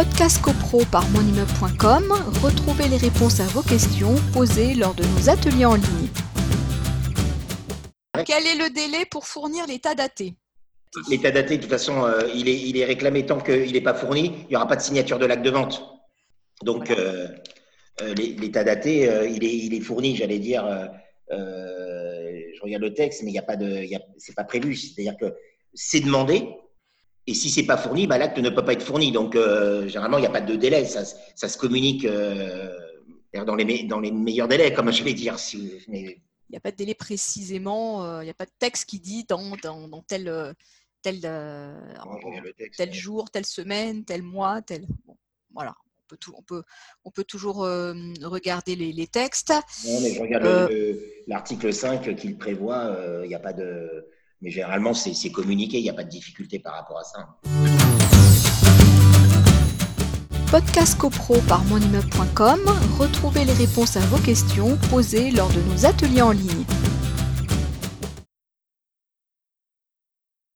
Podcast CoPro par monimmeuble.com, retrouvez les réponses à vos questions posées lors de nos ateliers en ligne. Quel est le délai pour fournir l'état daté? L'état daté, de toute façon, euh, il, est, il est réclamé tant qu'il n'est pas fourni, il n'y aura pas de signature de l'acte de vente. Donc, euh, euh, l'état daté, il, est, il est fourni, j'allais dire, je regarde le texte, mais il n'y a pas de, c'est pas prévu. C'est-à-dire que c'est demandé, et si c'est pas fourni, bah, l'acte ne peut pas être fourni. Donc, généralement, il n'y a pas de délai. Ça, ça se communique dans, les, dans les meilleurs délais, comme je vais dire. Si, mais... Il n'y a pas de délai précisément, il n'y a pas de texte qui dit dans, dans, dans tel, tel, tel jour, telle semaine, tel mois, tel. voilà. On peut, tout, on, peut, on peut toujours regarder les, les, textes. Non, mais je regarde euh, l'article 5 qu'il prévoit, il n'y a pas de. Mais généralement, c'est communiqué, il n'y a pas de difficulté par rapport à ça. Podcast CoPro par monimmeuble.com, retrouvez les réponses à vos questions posées lors de nos ateliers en ligne.